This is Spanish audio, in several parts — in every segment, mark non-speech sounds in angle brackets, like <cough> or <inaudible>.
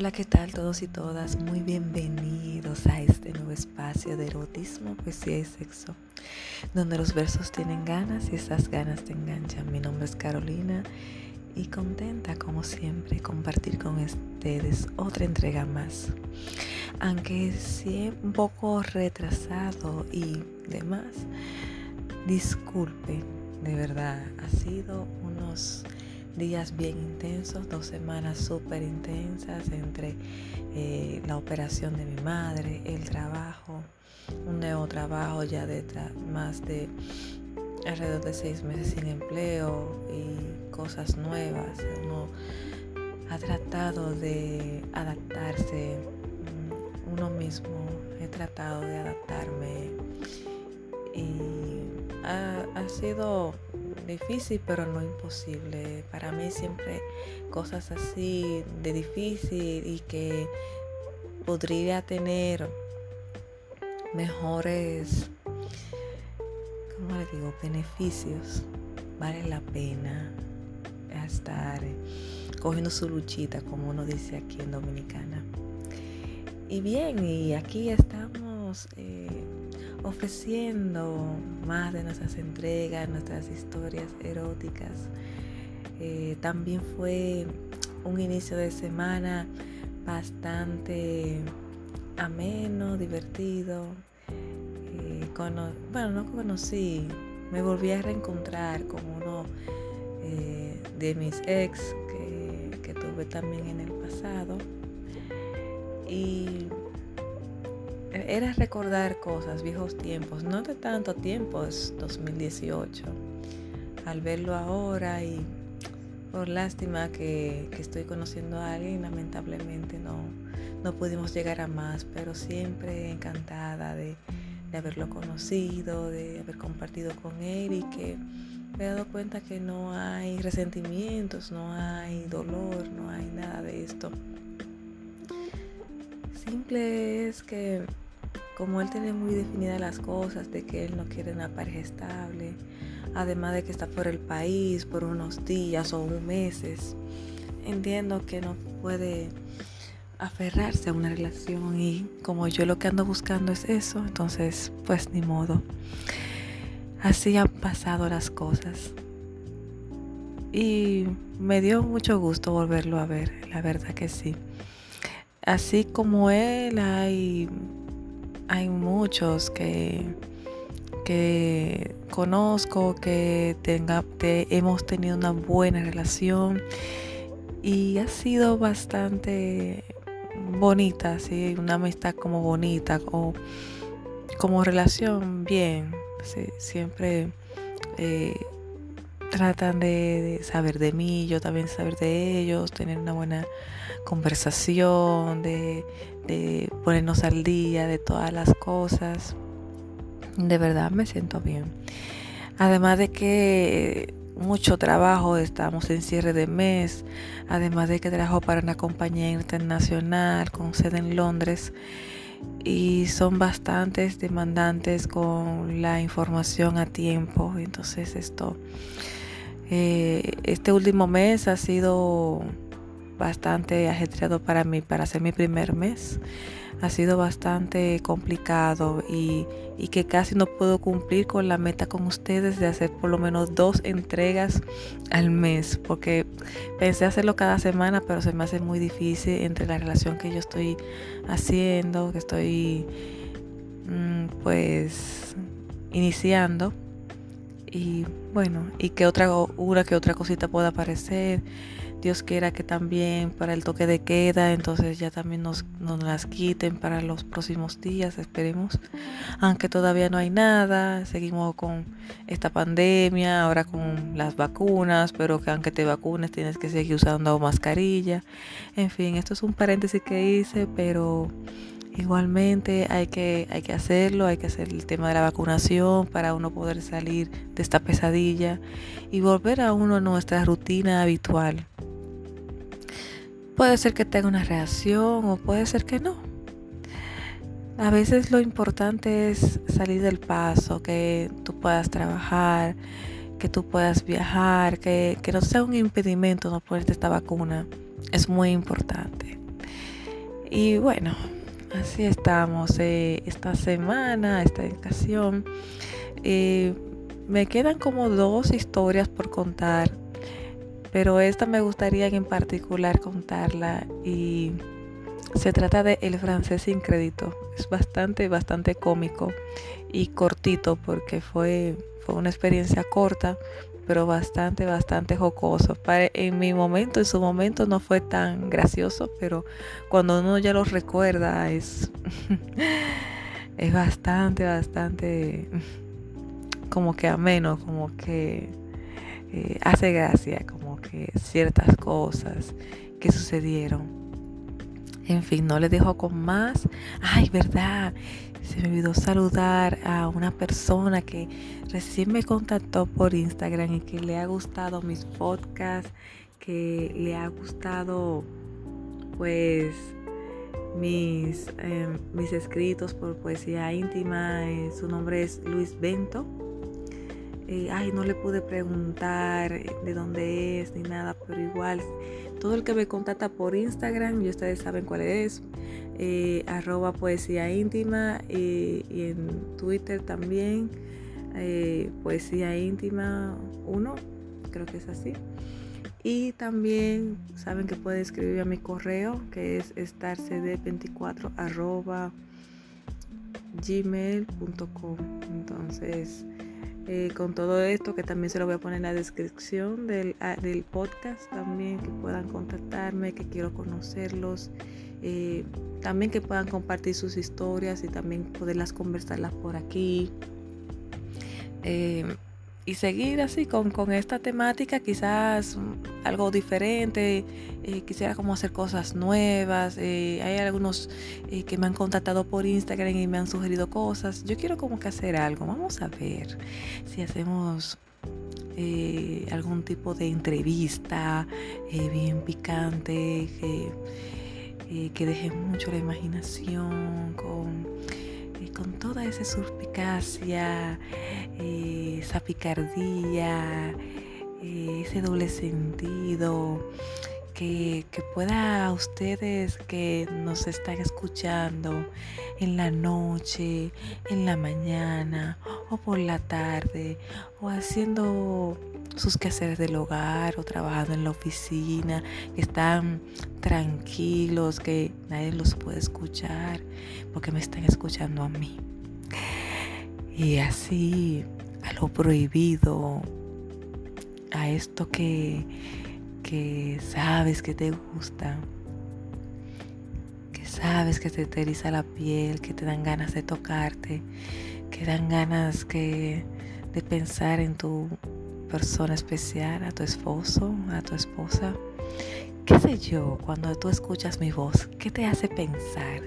Hola, ¿qué tal todos y todas? Muy bienvenidos a este nuevo espacio de erotismo, poesía y sexo, donde los versos tienen ganas y esas ganas te enganchan. Mi nombre es Carolina y contenta como siempre compartir con ustedes otra entrega más. Aunque sí un poco retrasado y demás, disculpen, de verdad, ha sido unos días bien intensos, dos semanas súper intensas entre eh, la operación de mi madre, el trabajo, un nuevo trabajo ya de más de alrededor de seis meses sin empleo y cosas nuevas. Uno ha tratado de adaptarse mm, uno mismo, he tratado de adaptarme y ha, sido difícil, pero no imposible. Para mí siempre cosas así de difícil y que podría tener mejores, ¿cómo le digo?, beneficios. Vale la pena estar cogiendo su luchita, como uno dice aquí en Dominicana. Y bien, y aquí estamos eh, ofreciendo más de nuestras entregas, nuestras historias eróticas. Eh, también fue un inicio de semana bastante ameno, divertido. Eh, bueno, no conocí, me volví a reencontrar con uno eh, de mis ex que, que tuve también en el pasado. Y era recordar cosas, viejos tiempos, no de tanto tiempo, es 2018. Al verlo ahora y por lástima que, estoy conociendo a alguien, lamentablemente no, no pudimos llegar a más, pero siempre encantada de, de haberlo conocido, de haber compartido con él y que me he dado cuenta que no hay resentimientos, no hay dolor, no hay nada de esto. Simple es que como él tiene muy definidas las cosas de que él no quiere una pareja estable, además de que está por el país por unos días o meses, entiendo que no puede aferrarse a una relación y como yo lo que ando buscando es eso, entonces pues ni modo. Así han pasado las cosas. Y me dio mucho gusto volverlo a ver, la verdad que sí. Así como él hay hay muchos que, que conozco, que tenga, hemos tenido una buena relación y ha sido bastante bonita, ¿sí? una amistad como bonita o como relación bien. Siempre eh, tratan de, saber de mí, yo también saber de ellos, tener una buena conversación, de, ponernos al día de todas las cosas. De verdad me siento bien. Además de que mucho trabajo, estamos en cierre de mes, además de que trabajo para una compañía internacional con sede en Londres y son bastantes demandantes con la información a tiempo. Entonces esto, eh, este último mes ha sido bastante ajetreado para mí, para hacer mi primer mes. Ha sido bastante complicado y, que casi no puedo cumplir con la meta con ustedes de hacer por lo menos dos entregas al mes, porque pensé hacerlo cada semana, pero se me hace muy difícil entre la relación que yo estoy haciendo, que estoy mm, pues iniciando y bueno, y que otra una que otra cosita pueda aparecer Dios quiera que también para el toque de queda, entonces ya también nos, nos, las quiten para los próximos días, esperemos. Aunque todavía no hay nada, seguimos con esta pandemia, ahora con las vacunas, pero que aunque te vacunes tienes que seguir usando mascarilla. En fin, esto es un paréntesis que hice, pero igualmente hay que, hay que hacerlo, hay que hacer el tema de la vacunación para uno poder salir de esta pesadilla y volver a uno a nuestra rutina habitual. Puede ser que tenga una reacción o puede ser que no. A veces lo importante es salir del paso, que tú puedas trabajar, que tú puedas viajar, que, no sea un impedimento no ponerte esta vacuna. Es muy importante. Y bueno, así estamos eh, esta semana, esta ocasión. Eh, me quedan como dos historias por contar, pero esta me gustaría en particular contarla y se trata de El francés sin crédito. Es bastante, bastante cómico y cortito porque fue, una experiencia corta, pero bastante, bastante jocoso. en mi momento, en su momento no fue tan gracioso, pero cuando uno ya lo recuerda es, <laughs> es bastante, bastante como que ameno, como que eh, hace gracia, como que ciertas cosas que sucedieron. En fin, no le dejo con más. Ay, verdad. Se me olvidó saludar a una persona que recién me contactó por Instagram y que le ha gustado mis podcasts, que le ha gustado pues mis, em, mis escritos por poesía íntima. Eh, su nombre es Luis Bento. Eh, ay, no le pude preguntar de dónde es ni nada, pero igual todo el que me contacta por Instagram, y ustedes saben cuál es, eh, arroba poesía íntima y en Twitter también, eh, poesía íntima 1, creo que es así. Y también saben que pueden escribir a mi correo que es estarcd24 arroba gmail.com. Entonces, eh, con todo esto, que también se lo voy a poner en la descripción del, ah, del podcast también, que puedan contactarme, que quiero conocerlos eh, también que puedan compartir sus historias y también poderlas conversarlas por aquí. Eh, y seguir así con, esta temática, quizás algo diferente, eh, quisiera como hacer cosas nuevas. hay algunos que me han contactado por Instagram y me han sugerido cosas. Yo quiero como que hacer algo. Vamos a ver si hacemos algún tipo de entrevista bien picante eh, que deje mucho la imaginación, con, eh, con toda esa eh, esa picardía, ese doble sentido que, pueda a ustedes que nos están escuchando en la noche, en la mañana o por la tarde o haciendo sus quehaceres del hogar o trabajando en la oficina, que están tranquilos, que nadie los puede escuchar porque me están escuchando a mí. Y así a lo prohibido, a esto que que sabes que te gusta, que sabes que te eriza la piel, que te dan ganas de tocarte, que dan ganas que, de pensar en tu persona especial, a tu esposo, a tu esposa. ¿Qué sé yo cuando tú escuchas mi voz? ¿Qué te hace pensar?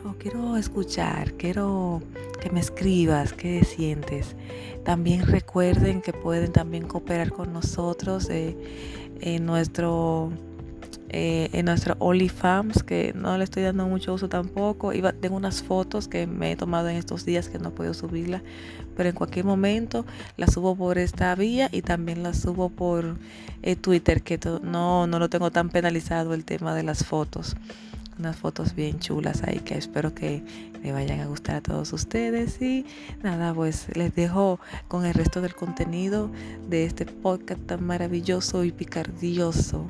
Quiero, quiero escuchar, quiero que me escribas, qué sientes. También recuerden que pueden también cooperar con nosotros. Eh, en nuestro eh, en nuestro OnlyFans, que no le estoy dando mucho uso tampoco. Iba, tengo unas fotos que me he tomado en estos días que no puedo subirla, pero en cualquier momento la subo por esta vía y también la subo por eh, Twitter, que no, no lo tengo tan penalizado el tema de las fotos unas fotos bien chulas ahí que espero que le vayan a gustar a todos ustedes. Y nada pues les dejo con el resto del contenido de este podcast tan maravilloso y picardioso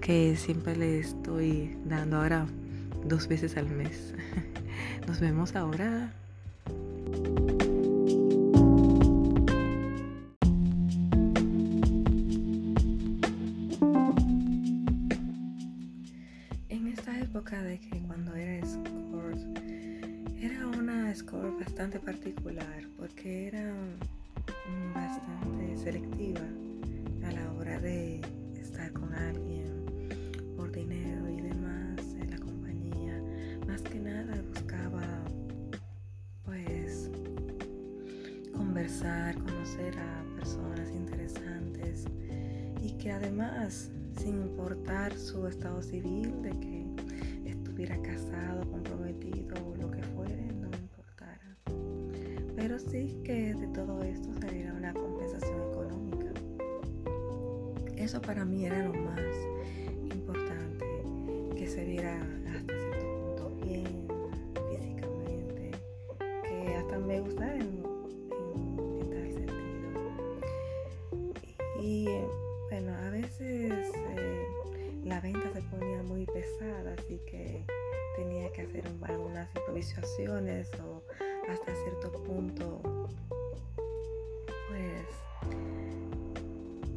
que siempre les estoy dando ahora dos veces al mes. <laughs> Nos vemos ahora conversar, conocer a personas interesantes y que además sin importar su estado civil de que estuviera casado, comprometido o lo que fuere, no me importara. Pero sí que de todo esto saliera una compensación económica. Eso para mí era lo más se ponía muy pesada, así que tenía que hacer algunas improvisaciones o hasta cierto punto, pues,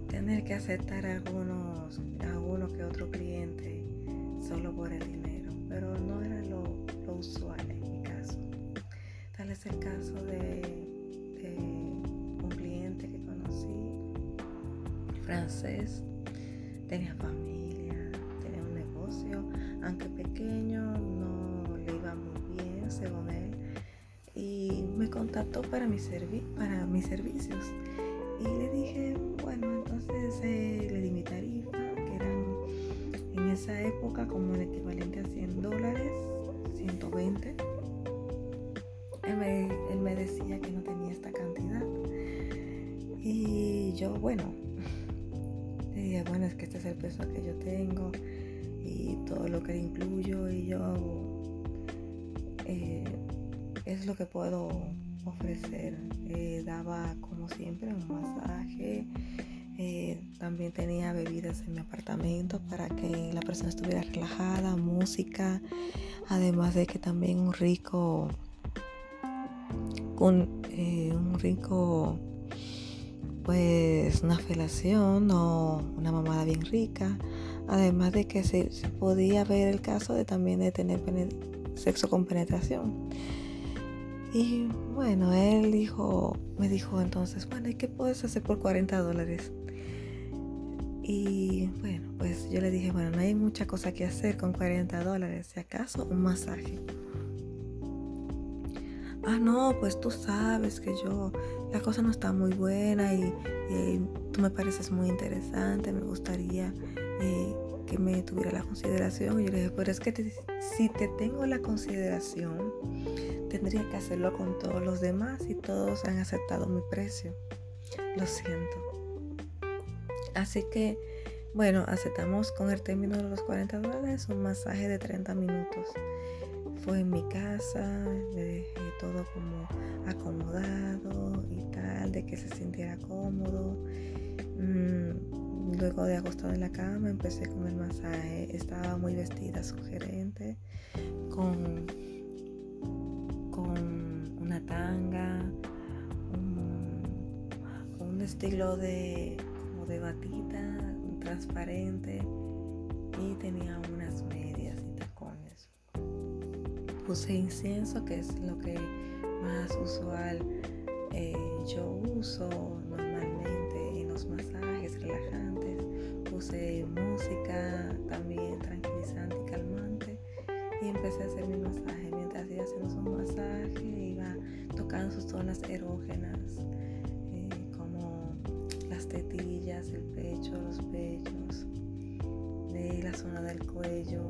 tener que aceptar algunos, alguno que otro cliente solo por el dinero, pero no era lo, usual en mi caso. Tal es el caso de, de un cliente que conocí, francés, tenía familia, me contactó para, mi para mis servicios. Y le dije, bueno, entonces eh, le di mi tarifa, que eran en esa época como el equivalente a 100 dólares, 120. Él me, él me decía que no tenía esta cantidad. Y yo, bueno, le bueno, es que este es el peso que yo tengo y todo lo que incluyo y yo eh, es lo que puedo ofrecer. Eh, daba como siempre un masaje. Eh, también tenía bebidas en mi apartamento para que la persona estuviera relajada, música, además de que también un rico, un, un rico, pues una felación o una mamada bien rica. Además de que se, podía ver el caso de también de tener sexo con penetración. Y bueno, él dijo, me dijo entonces, bueno, ¿y qué puedes hacer por 40 dólares? Y bueno, pues yo le dije, bueno, no hay mucha cosa que hacer con 40 dólares, si acaso un masaje. Ah, no, pues tú sabes que yo, la cosa no está muy buena y, y tú me pareces muy interesante, me gustaría que me tuviera la consideración. Y yo le dije, pero es que si te tengo la consideración, tendría que hacerlo con todos los demás y todos han aceptado mi precio. Lo siento. Así que, bueno, aceptamos con el término de los 40 dólares un masaje de 30 minutos. Fue en mi casa, le dejé todo como acomodado y tal, de que se sintiera cómodo. Mm, Luego de acostado en la cama empecé con el masaje. Estaba muy vestida, sugerente, con, con una tanga, un, un estilo de, como de batita transparente y tenía unas medias y tacones. Puse incienso, que es lo que más usual eh, yo uso puse música también tranquilizante y calmante y empecé a hacer mi masaje. Mientras iba haciendo su masaje, iba tocando sus zonas erógenas, eh, como las tetillas, el pecho, los pechos, de la zona del cuello,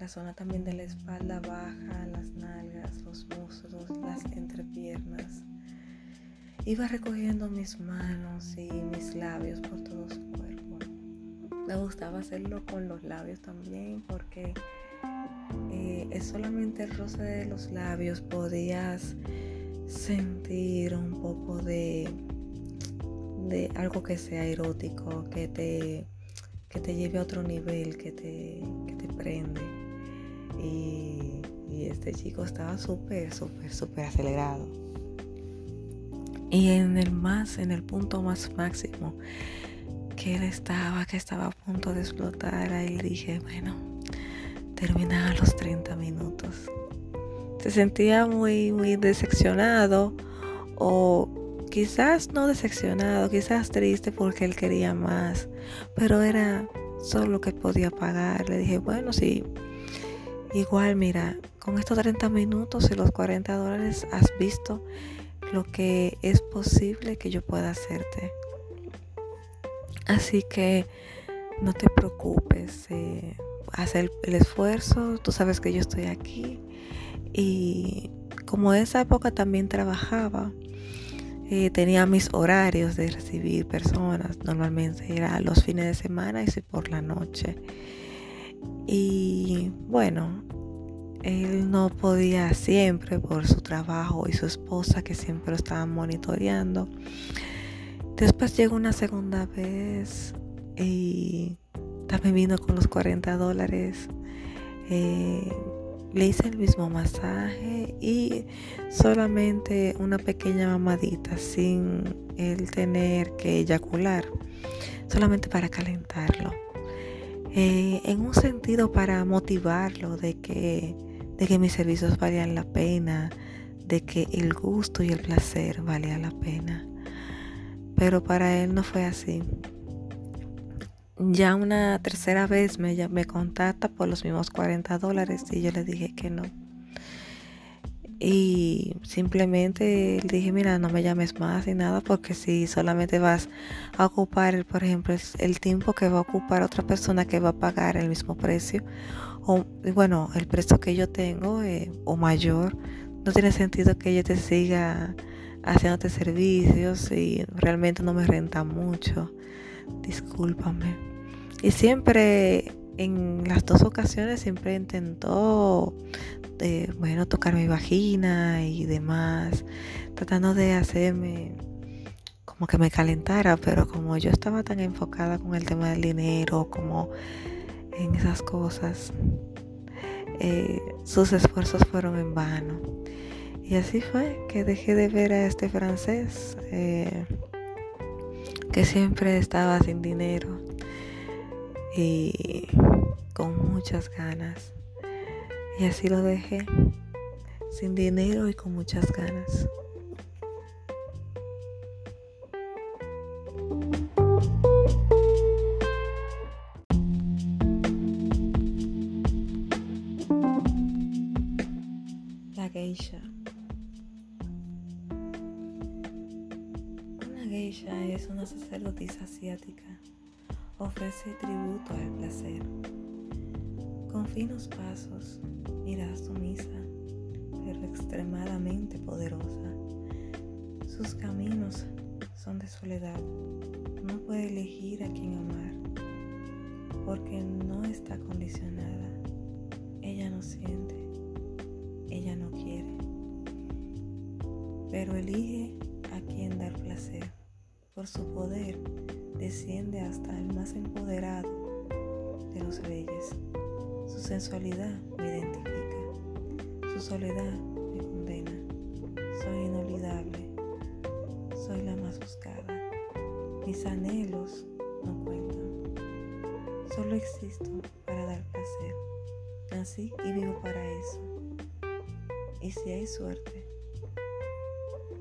la zona también de la espalda baja, las nalgas, los muslos, las entrepiernas. Iba recogiendo mis manos y mis labios por todo su cuerpo. Me gustaba hacerlo con los labios también porque eh, es solamente el roce de los labios podías sentir un poco de, de algo que sea erótico, que te, que te lleve a otro nivel, que te, que te prende. Y, y este chico estaba súper, súper, súper acelerado. Y en el más, en el punto más máximo, que él estaba, que estaba a punto de explotar, ahí dije, bueno, terminaba los 30 minutos. Se sentía muy, muy decepcionado o quizás no decepcionado, quizás triste porque él quería más, pero era solo lo que podía pagar. Le dije, bueno, sí, igual mira, con estos 30 minutos y los 40 dólares has visto lo que es posible que yo pueda hacerte. Así que no te preocupes, eh, haz el, esfuerzo, tú sabes que yo estoy aquí. Y como esa época también trabajaba, eh, tenía mis horarios de recibir personas, normalmente era los fines de semana y por la noche. Y bueno, él no podía siempre por su trabajo y su esposa que siempre lo estaban monitoreando Después llegó una segunda vez y también vino con los 40 dólares. Eh, le hice el mismo masaje y solamente una pequeña mamadita sin el tener que eyacular, solamente para calentarlo. Eh, en un sentido para motivarlo de que, de que mis servicios valían la pena, de que el gusto y el placer valían la pena. Pero para él no fue así. Ya una tercera vez me, me contacta por los mismos 40 dólares y yo le dije que no. Y simplemente le dije, mira, no me llames más ni nada porque si solamente vas a ocupar, por ejemplo, el tiempo que va a ocupar otra persona que va a pagar el mismo precio, o bueno, el precio que yo tengo eh, o mayor, no tiene sentido que yo te siga haciéndote servicios y realmente no me renta mucho. Discúlpame. Y siempre, en las dos ocasiones, siempre intentó, eh, bueno, tocar mi vagina y demás, tratando de hacerme como que me calentara, pero como yo estaba tan enfocada con el tema del dinero, como en esas cosas, eh, sus esfuerzos fueron en vano. Y así fue que dejé de ver a este francés eh, que siempre estaba sin dinero y con muchas ganas. Y así lo dejé, sin dinero y con muchas ganas. Ella es una sacerdotisa asiática. Ofrece tributo al placer. Con finos pasos, mira sumisa, pero extremadamente poderosa. Sus caminos son de soledad. No puede elegir a quién amar, porque no está condicionada. Ella no siente, ella no quiere, pero elige a quien dar placer por su poder, desciende hasta el más empoderado de los reyes. Su sensualidad me identifica, su soledad me condena. Soy inolvidable, soy la más buscada. Mis anhelos no cuentan. Solo existo para dar placer. Nací y vivo para eso. Y si hay suerte,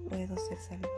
puedo ser salvada.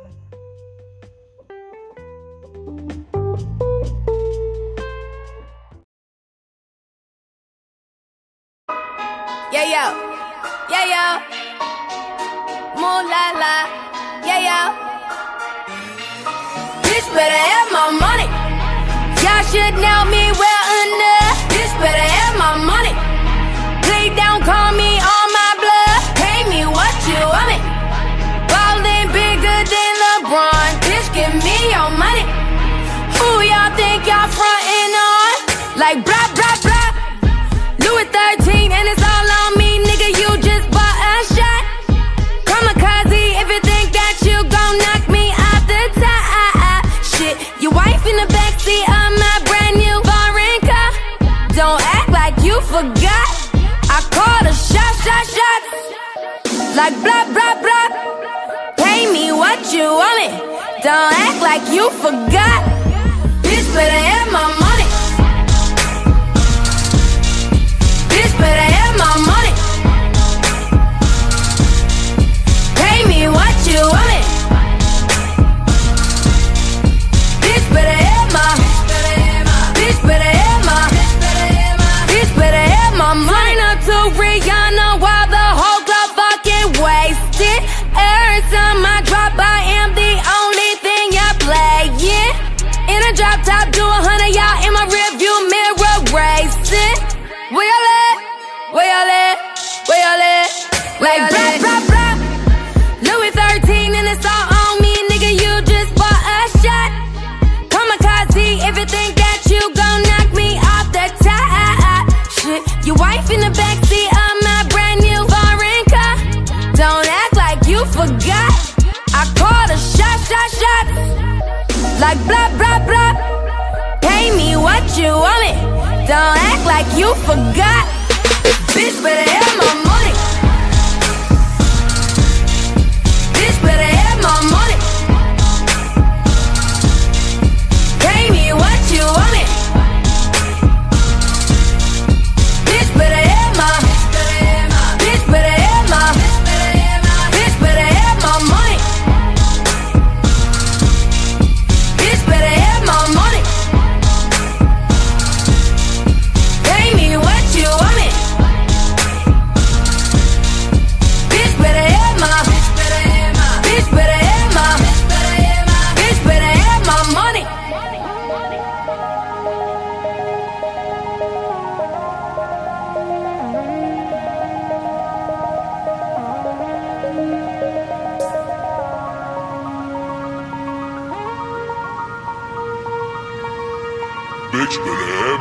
Like blah blah blah. Louis 13 and it's all on me, nigga. You just bought a shot. Kamikaze if you think that you gon' knock me off the top. Shit, your wife in the backseat of my brand new foreign car. Don't act like you forgot. I called a shot, shot, shot. Like blah blah blah. Pay me what you want it. Don't act like you forgot. Bitch better have my money.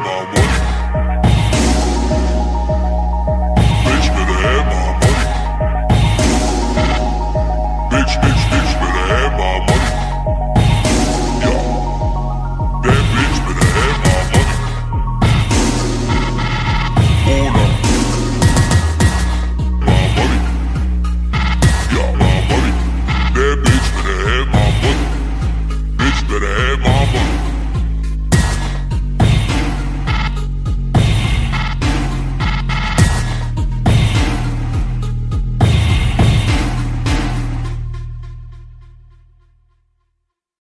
My money.